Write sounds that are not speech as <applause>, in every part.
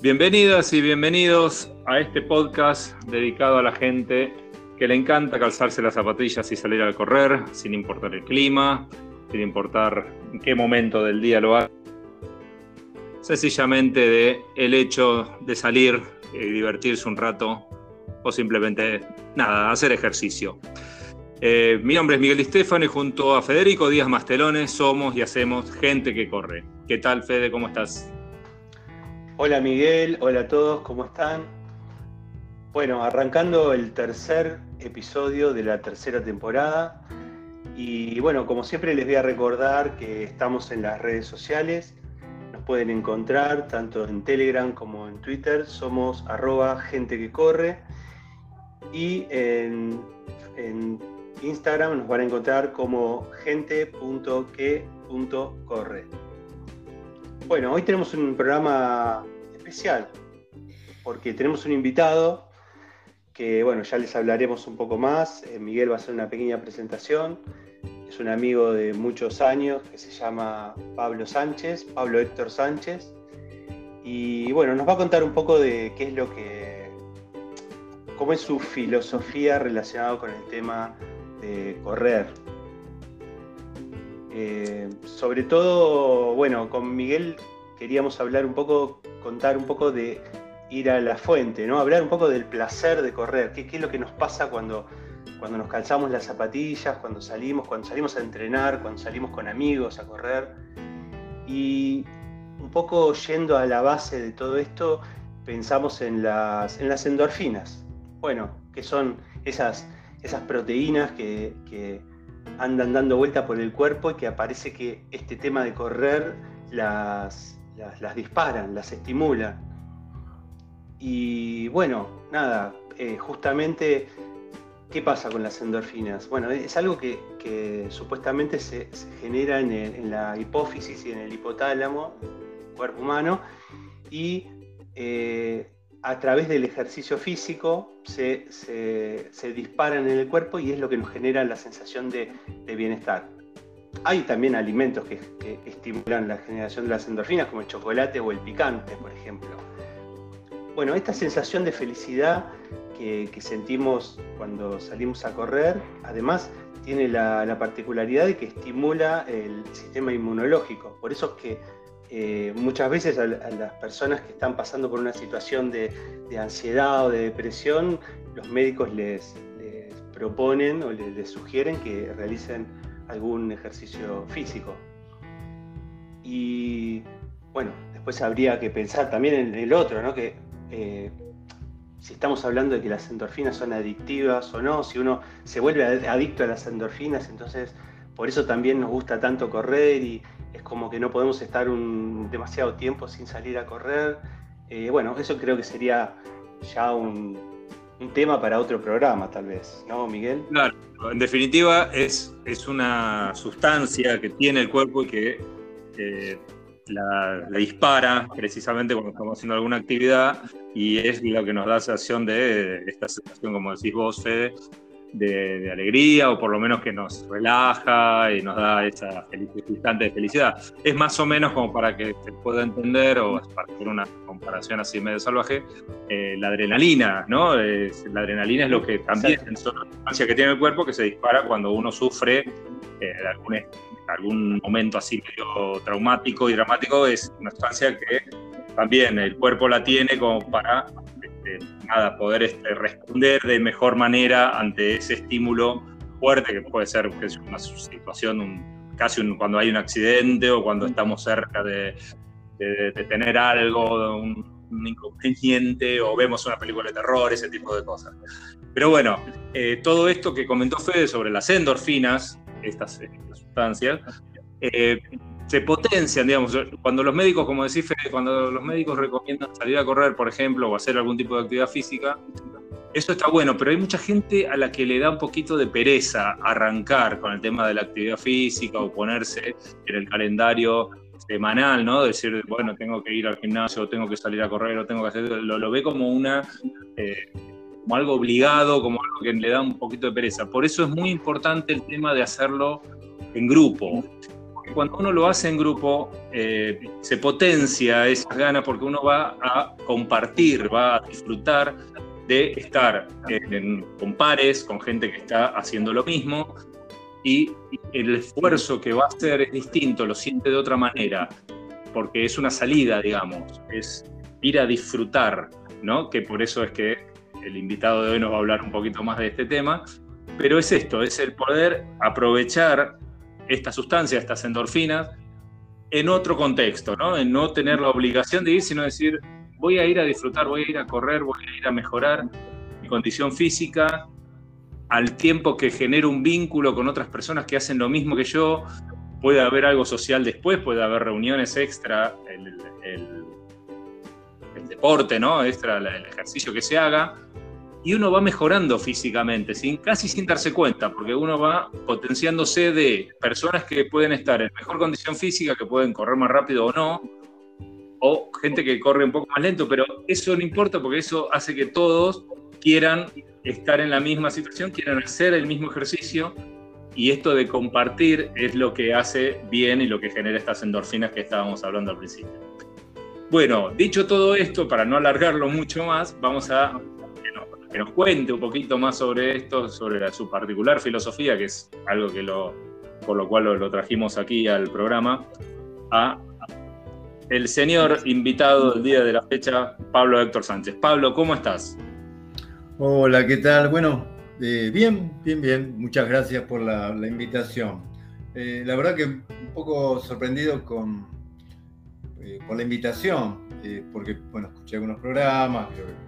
Bienvenidas y bienvenidos a este podcast dedicado a la gente que le encanta calzarse las zapatillas y salir a correr, sin importar el clima, sin importar en qué momento del día lo haga. Sencillamente de el hecho de salir y divertirse un rato o simplemente nada, hacer ejercicio. Eh, mi nombre es Miguel Di y junto a Federico Díaz Mastelones somos y hacemos gente que corre. ¿Qué tal, Fede? ¿Cómo estás? Hola Miguel, hola a todos, ¿cómo están? Bueno, arrancando el tercer episodio de la tercera temporada. Y bueno, como siempre les voy a recordar que estamos en las redes sociales. Nos pueden encontrar tanto en Telegram como en Twitter. Somos arroba gente que corre. Y en, en Instagram nos van a encontrar como gente.que.corre. Bueno, hoy tenemos un programa especial, porque tenemos un invitado que, bueno, ya les hablaremos un poco más. Eh, Miguel va a hacer una pequeña presentación. Es un amigo de muchos años que se llama Pablo Sánchez, Pablo Héctor Sánchez. Y bueno, nos va a contar un poco de qué es lo que, cómo es su filosofía relacionada con el tema de correr. Eh, sobre todo, bueno, con Miguel queríamos hablar un poco, contar un poco de ir a la fuente, ¿no? Hablar un poco del placer de correr, qué, es lo que nos pasa cuando, cuando nos calzamos las zapatillas, cuando salimos, cuando salimos a entrenar, cuando salimos con amigos a correr. Y un poco yendo a la base de todo esto, pensamos en las, en las endorfinas. Bueno, que son esas, esas proteínas que, que andan dando vuelta por el cuerpo y que aparece que este tema de correr las, las, disparan, las estimulan. Y bueno, nada, eh, justamente, ¿qué pasa con las endorfinas? Bueno, es algo que, supuestamente se, genera en, la hipófisis y en el hipotálamo, cuerpo humano, y eh, a través del ejercicio físico se, disparan en el cuerpo y es lo que nos genera la sensación de bienestar. Hay también alimentos que, estimulan la generación de las endorfinas, como el chocolate o el picante, por ejemplo. Bueno, esta sensación de felicidad que, sentimos cuando salimos a correr, además tiene la, particularidad de que estimula el sistema inmunológico. Por eso es que eh, muchas veces a, las personas que están pasando por una situación de, ansiedad o de depresión, los médicos les, proponen o les sugieren que realicen algún ejercicio físico. Y bueno, después habría que pensar también en el otro, ¿no? Que eh, si estamos hablando de que las endorfinas son adictivas o no, si uno se vuelve adicto a las endorfinas, entonces por eso también nos gusta tanto correr y es como que no podemos estar un, demasiado tiempo sin salir a correr. Eh, bueno, eso creo que sería ya un, un tema para otro programa, tal vez, ¿no, Miguel? Claro, en definitiva es, es una sustancia que tiene el cuerpo y que eh, la, dispara precisamente cuando estamos haciendo alguna actividad y es lo que nos da sensación de esta sensación, como decís vos, Fede, de, alegría o por lo menos que nos relaja y nos da esa instante de felicidad. Es más o menos como para que se pueda entender o para hacer una comparación así medio salvaje, eh, la adrenalina, ¿no? la adrenalina es lo que también es una sustancia que tiene el cuerpo que se dispara cuando uno sufre eh, algún, algún momento así medio traumático y dramático, es una sustancia que también el cuerpo la tiene como para nada, poder este, responder de mejor manera ante ese estímulo fuerte que puede ser que es una situación, casi cuando hay un accidente o cuando estamos cerca de, tener algo, un, inconveniente o vemos una película de terror, ese tipo de cosas. Pero bueno, eh, todo esto que comentó Fede sobre las endorfinas, estas, sustancias, eh, se potencian, digamos, cuando los médicos, como decís, Fede, cuando los médicos recomiendan salir a correr, por ejemplo, o hacer algún tipo de actividad física, eso está bueno, pero hay mucha gente a la que le da un poquito de pereza arrancar con el tema de la actividad física o ponerse en el calendario semanal, ¿no? Decir, bueno, tengo que ir al gimnasio, tengo que salir a correr, o tengo que hacer, lo, lo ve como una, eh, como algo obligado, como algo que le da un poquito de pereza. Por eso es muy importante el tema de hacerlo en grupo cuando uno lo hace en grupo, eh, se potencia esas ganas porque uno va a compartir, va a disfrutar de estar con pares, con gente que está haciendo lo mismo, y el esfuerzo que va a hacer es distinto, lo siente de otra manera, porque es una salida, digamos, es ir a disfrutar, ¿no? Que por eso es que el invitado de hoy nos va a hablar un poquito más de este tema, pero es esto, es el poder aprovechar esta sustancia, estas endorfinas, en otro contexto, ¿no? En no tener la obligación de ir, sino decir, voy a ir a disfrutar, voy a ir a correr, voy a ir a mejorar mi condición física, al tiempo que genero un vínculo con otras personas que hacen lo mismo que yo, puede haber algo social después, puede haber reuniones extra, el, deporte, ¿no? Extra, el ejercicio que se haga, y uno va mejorando físicamente, sin, casi sin darse cuenta, porque uno va potenciándose de personas que pueden estar en mejor condición física, que pueden correr más rápido o no, o gente que corre un poco más lento, pero eso no importa porque eso hace que todos quieran estar en la misma situación, quieran hacer el mismo ejercicio y esto de compartir es lo que hace bien y lo que genera estas endorfinas que estábamos hablando al principio. Bueno, dicho todo esto, para no alargarlo mucho más, vamos a que nos, cuente un poquito más sobre esto, sobre su particular filosofía, que es algo que lo, por lo cual lo trajimos aquí al programa, a el señor invitado del día de la fecha, Pablo Héctor Sánchez. Pablo, ¿cómo estás? Hola, ¿qué tal? Bueno, eh, bien, bien, bien. Muchas gracias por la, invitación. Eh, la verdad que un poco sorprendido con, eh, la invitación, porque, bueno, escuché algunos programas, creo que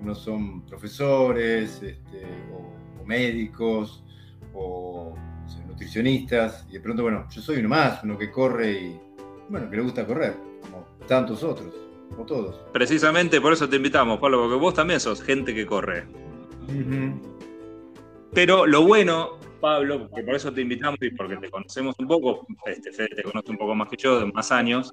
unos son profesores, este, o, médicos, o nutricionistas, y de pronto, bueno, yo soy uno más, uno que corre y, bueno, que le gusta correr como tantos otros, o todos. Precisamente por eso te invitamos, Pablo, porque vos también sos gente que corre. Pero lo bueno, Pablo, que por eso te invitamos y porque te conocemos un poco, este, Fede te conoce un poco más que yo, de más años,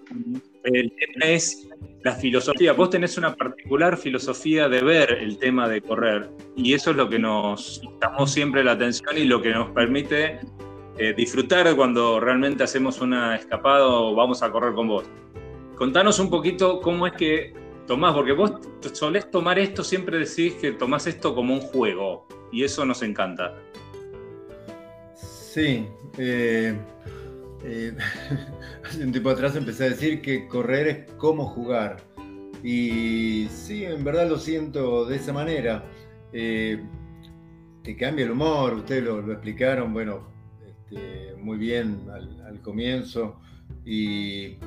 el tema es la filosofía. Vos tenés una particular filosofía de ver el tema de correr y eso es lo que nos llamó siempre la atención y lo que nos permite eh, disfrutar cuando realmente hacemos una escapada o vamos a correr con vos. Contanos un poquito cómo es que tomás, porque vos solés tomar esto, siempre decís que tomás esto como un juego y eso nos encanta. Sí, eh, eh, <laughs> hace un tiempo atrás empecé a decir que correr es como jugar. Y sí, en verdad lo siento de esa manera. te cambia el humor, ustedes lo, lo explicaron, bueno, este, muy bien al, comienzo y,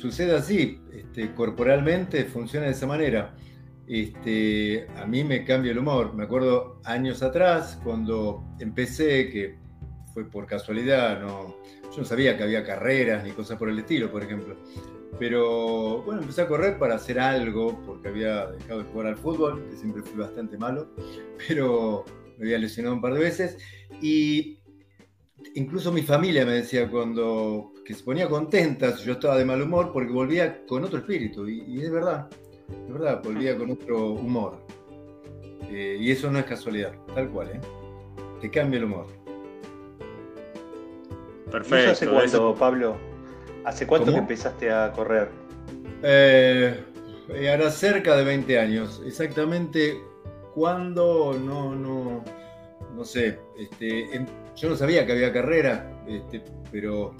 sucede así, este, corporalmente funciona de esa manera. Este, a mí me cambia el humor. Me acuerdo años atrás, cuando empecé, que fue por casualidad, no, yo no sabía que había carreras ni cosas por el estilo, por ejemplo. Pero bueno, empecé a correr para hacer algo, porque había dejado de jugar al fútbol, que siempre fui bastante malo, pero me había lesionado un par de veces. Y incluso mi familia me decía cuando que se ponía contenta yo estaba de mal humor porque volvía con otro espíritu y, es verdad, es verdad, volvía con otro humor. Eh, y eso no es casualidad, tal cual, ¿eh? Te cambia el humor. Perfecto. ¿Hace cuánto, Pablo? ¿Hace cuánto que empezaste a correr? Eh, ahora cerca de 20 años. Exactamente cuándo, no, no, no sé. Este, yo no sabía que había carrera, este, pero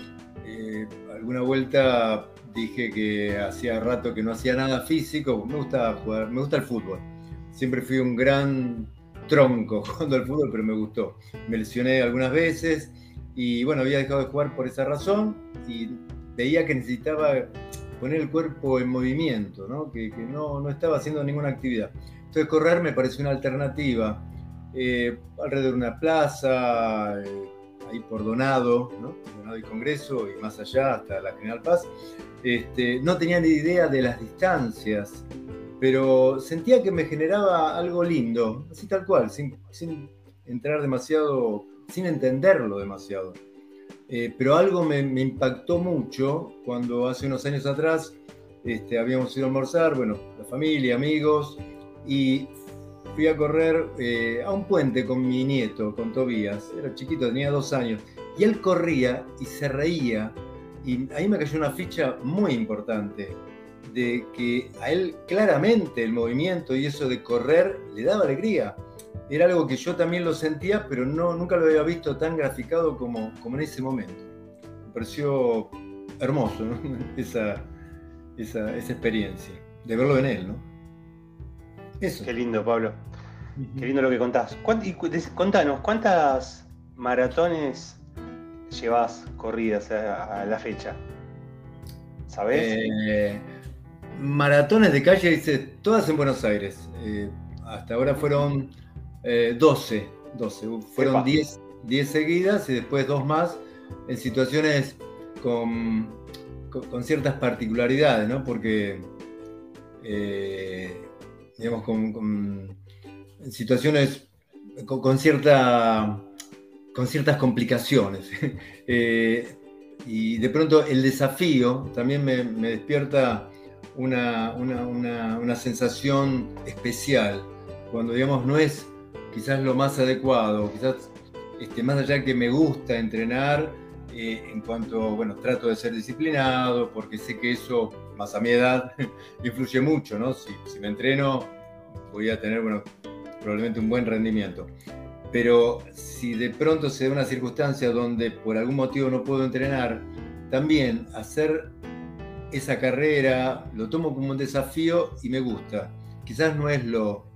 eh, alguna vuelta dije que hacía rato que no hacía nada físico, me gusta jugar, me gusta el fútbol. Siempre fui un gran tronco <laughs> jugando al fútbol, pero me gustó. Me lesioné algunas veces y bueno, había dejado de jugar por esa razón y veía que necesitaba poner el cuerpo en movimiento, que, no, no, estaba haciendo ninguna actividad. Entonces correr me pareció una alternativa eh, alrededor de una plaza, eh, ahí por Donado, Donado y Congreso y más allá hasta la General Paz. Este, no tenía ni idea de las distancias, pero sentía que me generaba algo lindo, así tal cual, sin, entrar demasiado, sin entenderlo demasiado. Eh, pero algo me, impactó mucho cuando hace unos años atrás este, habíamos ido a almorzar, bueno, la familia, amigos, y fui a correr eh, a un puente con mi nieto, con Tobías. Era chiquito, tenía dos años. Y él corría y se reía. Y ahí me cayó una ficha muy importante de que a él claramente el movimiento y eso de correr le daba alegría. Era algo que yo también lo sentía, pero no, nunca lo había visto tan graficado como, como en ese momento. Me pareció hermoso <laughs> esa, esa, esa experiencia, de verlo en él. ¿no? Eso. Qué lindo, Pablo. Qué lindo lo que contás. Contanos, ¿cuántas maratones llevas corridas a, la fecha? ¿Sabés? Eh, maratones de calle hice todas en Buenos Aires. Eh, hasta ahora fueron 12. Eh, 12. Fueron 10, 10 seguidas y después dos más en situaciones con, con, ciertas particularidades, ¿no? Porque, digamos, con en situaciones con, cierta, con ciertas complicaciones. <laughs> Eh, y de pronto el desafío también me, despierta una, sensación especial, cuando digamos no es quizás lo más adecuado, quizás este, más allá que me gusta entrenar, eh, en cuanto, bueno, trato de ser disciplinado, porque sé que eso, más a mi edad, <laughs> influye mucho, ¿no? Si, si me entreno, voy a tener, bueno, probablemente un buen rendimiento. Pero si de pronto se da una circunstancia donde por algún motivo no puedo entrenar, también hacer esa carrera lo tomo como un desafío y me gusta. Quizás no es lo,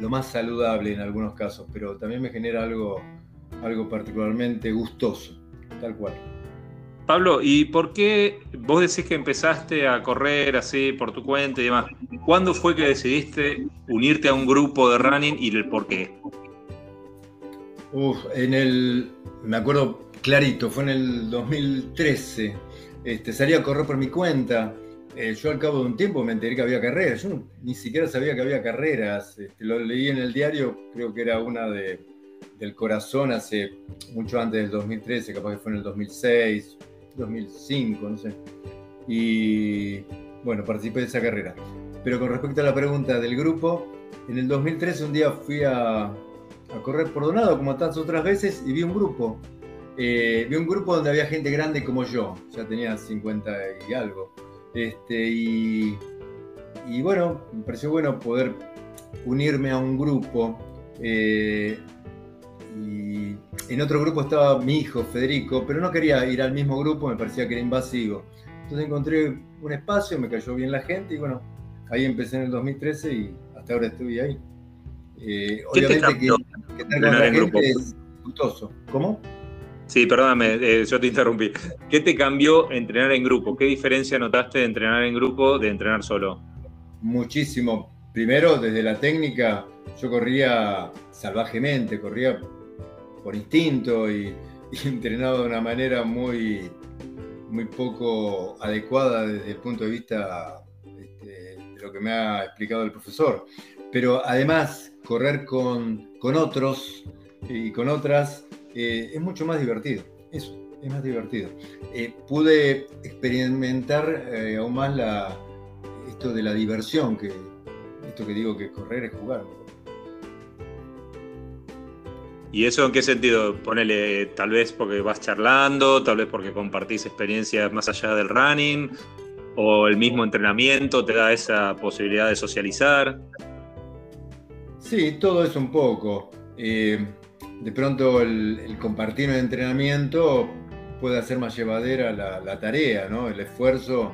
lo más saludable en algunos casos, pero también me genera algo, algo particularmente gustoso, tal cual. Pablo, ¿y por qué vos decís que empezaste a correr así por tu cuenta y demás? ¿Cuándo fue que decidiste unirte a un grupo de running y el por qué? Uf, en el, me acuerdo clarito, fue en el 2013. Este, salí a correr por mi cuenta. Eh, yo al cabo de un tiempo me enteré que había carreras. Yo ni siquiera sabía que había carreras. Este, lo leí en el diario, creo que era una de, del corazón hace mucho antes del 2013, capaz que fue en el 2006 2005, no sé. Y bueno, participé de esa carrera. Pero con respecto a la pregunta del grupo, en el 2003 un día fui a, correr por Donado, como tantas otras veces, y vi un grupo. Eh, vi un grupo donde había gente grande como yo, ya tenía 50 y algo. Este, y, y bueno, me pareció bueno poder unirme a un grupo. Eh, y en otro grupo estaba mi hijo, Federico, pero no quería ir al mismo grupo, me parecía que era invasivo. Entonces encontré un espacio, me cayó bien la gente y bueno, ahí empecé en el 2013 y hasta ahora estoy ahí. Eh, obviamente que, que estar gente es gustoso. ¿Cómo? Sí, perdóname, eh, yo te interrumpí. ¿Qué te cambió entrenar en grupo? ¿Qué diferencia notaste de entrenar en grupo de entrenar solo? Muchísimo. Primero, desde la técnica, yo corría salvajemente, corría por instinto y, entrenado de una manera muy, muy poco adecuada desde el punto de vista este, de lo que me ha explicado el profesor. Pero además, correr con, otros y con otras eh, es mucho más divertido. Eso, es más divertido. Eh, pude experimentar eh, aún más la, esto de la diversión, que esto que digo que correr es jugar. ¿Y eso en qué sentido? Ponele, tal vez porque vas charlando, tal vez porque compartís experiencias más allá del running, o el mismo entrenamiento te da esa posibilidad de socializar. Sí, todo eso un poco. Eh, de pronto el, compartir el entrenamiento puede hacer más llevadera la, tarea, ¿no? El esfuerzo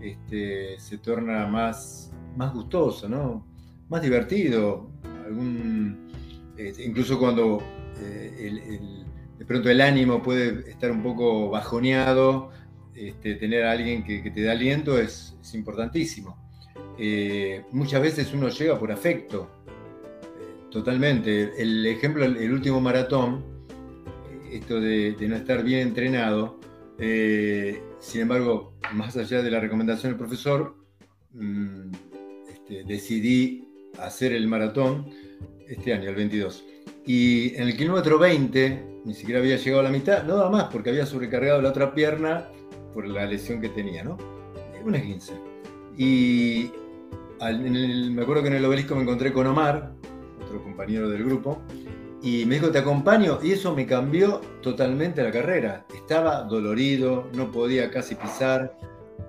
este, se torna más, más gustoso, ¿no? Más divertido. Este, incluso cuando eh, de pronto el ánimo puede estar un poco bajoneado, este, tener a alguien que, te da aliento es, importantísimo. Eh, muchas veces uno llega por afecto, totalmente. El ejemplo, el, último maratón, esto de, no estar bien entrenado, sin embargo, más allá de la recomendación del profesor, mm, este, decidí hacer el maratón este año, el 22. Y en el kilómetro 20, ni siquiera había llegado a la mitad, nada más, porque había sobrecargado la otra pierna por la lesión que tenía, ¿no? Una 15. Y me acuerdo que en el obelisco me encontré con Omar, otro compañero del grupo, Y me dijo, te acompaño, y eso me cambió totalmente la carrera. Estaba dolorido, no podía casi pisar,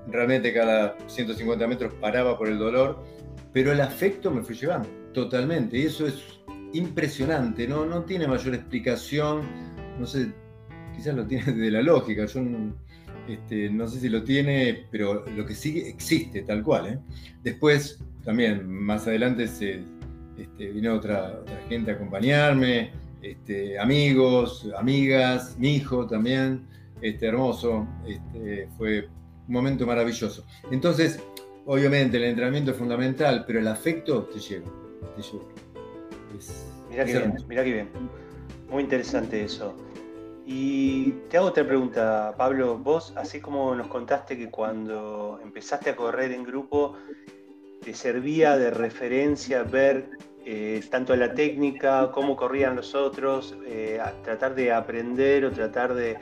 realmente cada 150 metros paraba por el dolor, pero el afecto me fue llevando totalmente, y eso es impresionante, no, no tiene mayor explicación, no sé, quizás lo tiene <laughs> de la lógica, yo no, este, no sé si lo tiene, pero lo que sí existe tal cual. ¿eh? Después, también, más adelante se, este, vino otra, gente a acompañarme, este, amigos, amigas, mi hijo también, este, hermoso, este, fue un momento maravilloso. Entonces, obviamente el entrenamiento es fundamental, pero el afecto te lleva, te mira que bien, mira que bien. Muy interesante eso. Y te hago otra pregunta, Pablo. Vos, así como nos contaste que cuando empezaste a correr en grupo, te servía de referencia ver eh, tanto la técnica, cómo corrían los otros, eh, tratar de aprender o tratar de,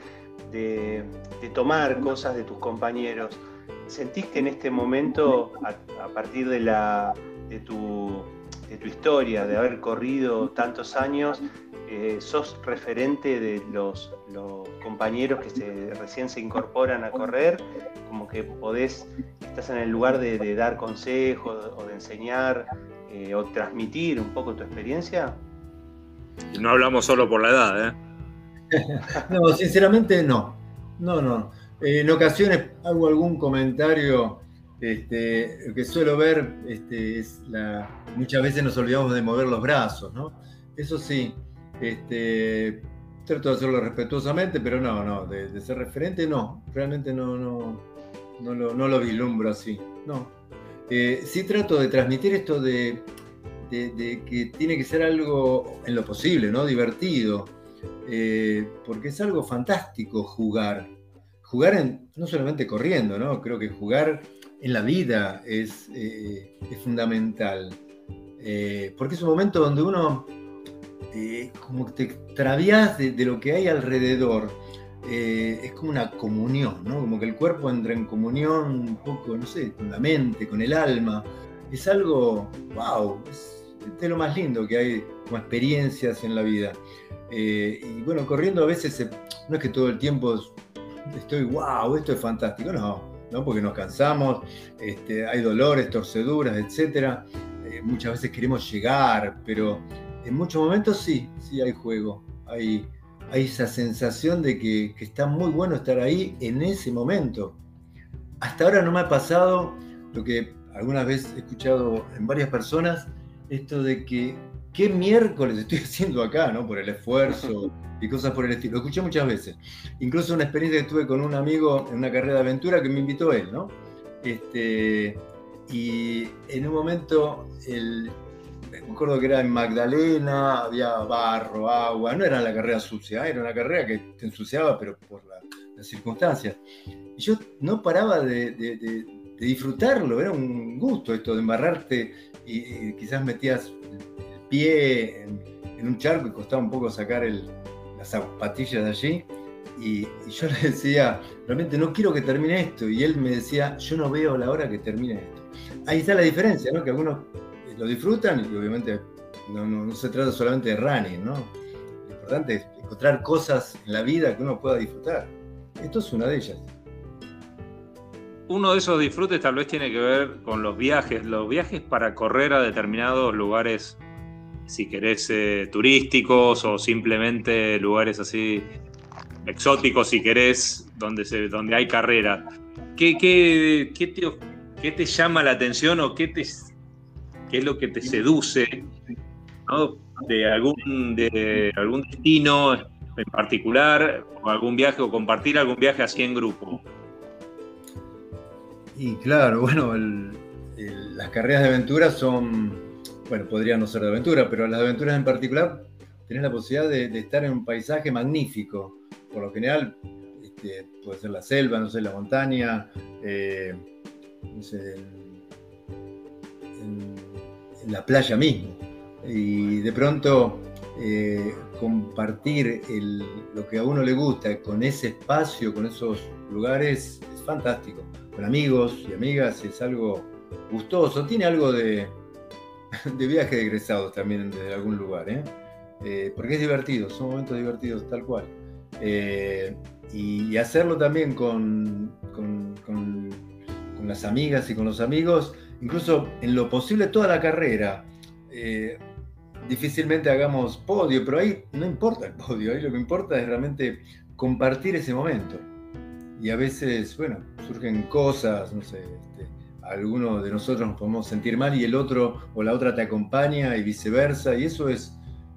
tomar cosas de tus compañeros. ¿Sentís que en este momento, a, partir de, la, de, tu, de tu historia, de haber corrido tantos años, eh, sos referente de los, compañeros que se, recién se incorporan a correr, como que podés, estás en el lugar de dar consejos o de enseñar eh, o transmitir un poco tu experiencia? No hablamos solo por la edad, ¿eh? <laughs> no, sinceramente no. No, no. Eh, en ocasiones hago algún comentario este, que suelo ver, este, es la, muchas veces nos olvidamos de mover los brazos, ¿no? Eso sí, este, trato de hacerlo respetuosamente, pero no, no, de, ser referente no, realmente no, no, no, lo, no lo vislumbro así, no. Eh, sí trato de transmitir esto de, que tiene que ser algo en lo posible, ¿no? Divertido, eh, porque es algo fantástico jugar. Jugar en, no solamente corriendo, ¿no? Creo que jugar en la vida es, eh, fundamental. porque es un momento donde uno como te extravías de, lo que hay alrededor eh, es como una comunión, ¿no? Como que el cuerpo entra en comunión un poco, no sé, con la mente, con el alma. Es algo, wow, es de lo más lindo que hay como experiencias en la vida. Eh, y bueno, corriendo a veces no es que todo el tiempo estoy, wow, esto es fantástico, no, ¿no? porque nos cansamos, este, hay dolores, torceduras, etc. Eh, muchas veces queremos llegar, pero en muchos momentos sí, sí hay juego, hay, hay esa sensación de que, está muy bueno estar ahí en ese momento. Hasta ahora no me ha pasado lo que algunas veces he escuchado en varias personas, esto de que qué miércoles estoy <laughs> haciendo acá, ¿no? Por el esfuerzo <laughs> y cosas por el estilo. Lo escuché muchas veces. Incluso una experiencia que tuve con un amigo en una carrera de aventura que me invitó él, ¿no? Este, y en un momento el, me acuerdo que era en Magdalena, había barro, agua, no era la carrera sucia, era una carrera que te ensuciaba, pero por las circunstancias. Y yo no paraba de, disfrutarlo, era un gusto esto de embarrarte y, quizás metías el pie en, un charco y costaba un poco sacar las zapatillas de allí. Y, y, yo <laughs> le decía, realmente no quiero que termine esto. Y él me decía, yo no veo la hora que termine esto. Ahí está la diferencia, ¿no? Que algunos lo disfrutan y obviamente no, se trata solamente de running, ¿no? Lo importante es encontrar cosas en la vida que uno pueda disfrutar. Esto es una de ellas. Uno de esos disfrutes tal vez tiene que ver con los viajes, los viajes para correr a determinados lugares, si querés, eh, turísticos o simplemente lugares así exóticos, si querés, donde, donde hay carrera. ¿Qué, qué, qué, te, ¿Qué te llama la atención o qué te, qué es lo que te seduce de, algún, de algún destino en particular, o algún viaje, o compartir algún viaje así en grupo. Y claro, bueno, las carreras de aventura son, bueno, podrían no ser de aventura, pero las aventuras en particular tenés la posibilidad de, estar en un paisaje magnífico. Por lo general, este, puede ser la selva, no sé, la montaña, eh, no sé, la playa mismo. Y de pronto eh, compartir lo que a uno le gusta con ese espacio, con esos lugares, es fantástico. Con amigos y amigas es algo gustoso. Tiene algo de, <laughs> de viaje de egresados también desde algún lugar. ¿eh? eh, porque es divertido, son momentos divertidos tal cual. Y, hacerlo también con, con, las amigas y con los amigos, incluso en lo posible toda la carrera. Eh, difícilmente hagamos podio, pero ahí no importa el podio, ahí lo que importa es realmente compartir ese momento. Y a veces, bueno, surgen cosas, no sé, este, alguno de nosotros nos podemos sentir mal y el otro o la otra te acompaña y viceversa, y eso es,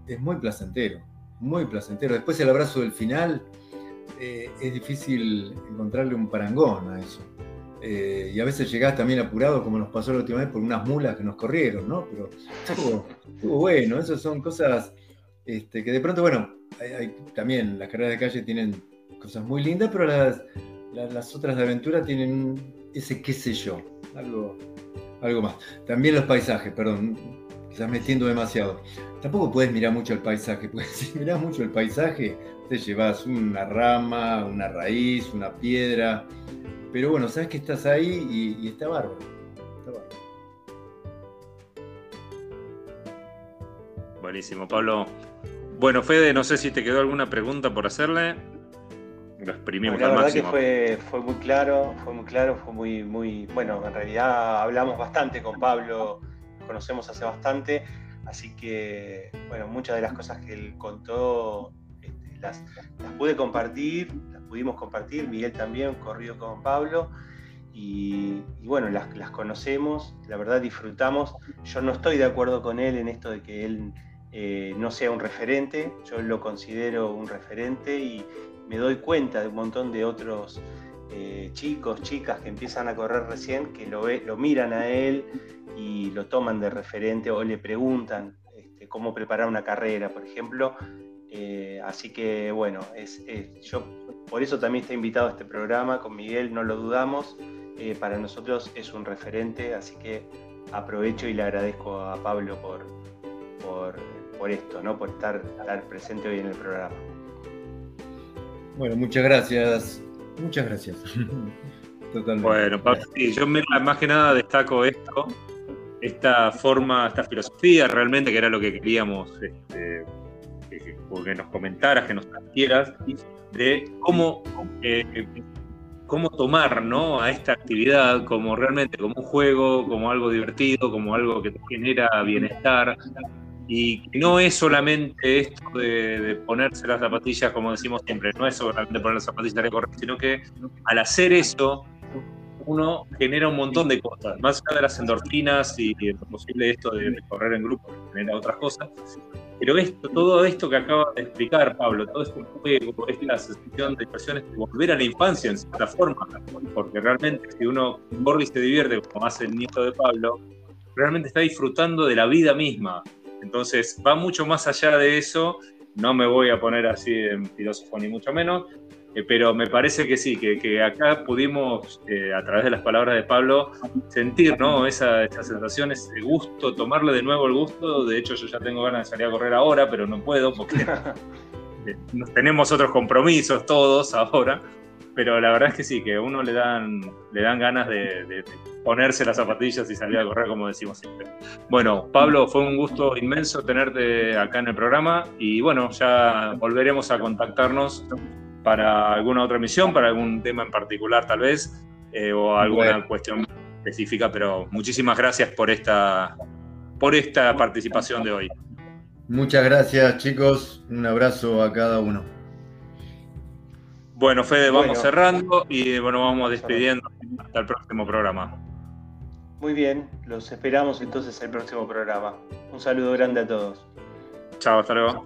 es muy placentero, muy placentero. Después el abrazo del final, eh, es difícil encontrarle un parangón a eso. Eh, y a veces llegás también apurado, como nos pasó la última vez, por unas mulas que nos corrieron, ¿no? Pero estuvo, bueno, esas son cosas este, que de pronto, bueno, también las carreras de calle tienen cosas muy lindas, pero las, otras de aventura tienen ese qué sé yo, algo, algo más. También los paisajes, perdón, quizás metiendo demasiado. Tampoco puedes mirar mucho el paisaje, <laughs> porque si miras mucho el paisaje, te llevas una rama, una raíz, una piedra, pero bueno, sabes que estás ahí y, está bárbaro. Está bárbaro. Buenísimo, Pablo. Bueno, Fede, no sé si te quedó alguna pregunta por hacerle. Lo exprimimos la verdad que fue, fue muy claro, fue muy claro, fue muy, muy. Bueno, en realidad hablamos bastante con Pablo, conocemos hace bastante, así que, bueno, muchas de las cosas que él contó este, las, pude compartir, las pudimos compartir, Miguel también corrió con Pablo. Y, bueno, las, las, conocemos, la verdad disfrutamos. Yo no estoy de acuerdo con él en esto de que él eh, no sea un referente, yo lo considero un referente y, me doy cuenta de un montón de otros eh, chicos, chicas que empiezan a correr recién, que lo, lo miran a él y lo toman de referente o le preguntan este, cómo preparar una carrera, por ejemplo. Eh, así que bueno, es, yo por eso también está invitado a este programa, con Miguel no lo dudamos, eh, para nosotros es un referente, así que aprovecho y le agradezco a Pablo por, por, esto, ¿no? por estar, estar presente hoy en el programa. Bueno, muchas gracias. Muchas gracias. <laughs> Totalmente. Bueno, sí, yo más que nada destaco esto, esta forma, esta filosofía realmente, que era lo que queríamos este, que, nos comentaras, que nos transfieras, de cómo, eh, cómo tomar ¿no? a esta actividad como realmente como un juego, como algo divertido, como algo que te genera bienestar, y que no es solamente esto de, ponerse las zapatillas, como decimos siempre, no es solamente poner las zapatillas de correr, sino que al hacer eso, uno genera un montón de cosas, más allá de las endorfinas y, lo posible esto de, correr en grupo, genera otras cosas. Pero esto, todo esto que acaba de explicar Pablo, todo este juego, esta sensación de de volver a la infancia en cierta forma, porque realmente si uno y se divierte, como hace el nieto de Pablo, realmente está disfrutando de la vida misma, entonces va mucho más allá de eso, no me voy a poner así en filósofo ni mucho menos, pero me parece que sí, que, acá pudimos, eh, a través de las palabras de Pablo, sentir ¿no? esa, esa sensación, ese gusto, tomarle de nuevo el gusto. De hecho, yo ya tengo ganas de salir a correr ahora, pero no puedo porque <laughs> eh, tenemos otros compromisos todos ahora pero la verdad es que sí, que a uno le dan, le dan ganas de, ponerse las zapatillas y salir a correr, como decimos siempre. Bueno, Pablo, fue un gusto inmenso tenerte acá en el programa y bueno, ya volveremos a contactarnos para alguna otra misión, para algún tema en particular tal vez, eh, o alguna cuestión específica, pero muchísimas gracias por esta, por esta participación de hoy. Muchas gracias chicos, un abrazo a cada uno. Bueno, Fede, vamos cerrando y bueno, vamos despidiendo hasta el próximo programa. Muy bien, los esperamos entonces el próximo programa. Un saludo grande a todos. Chao, hasta luego.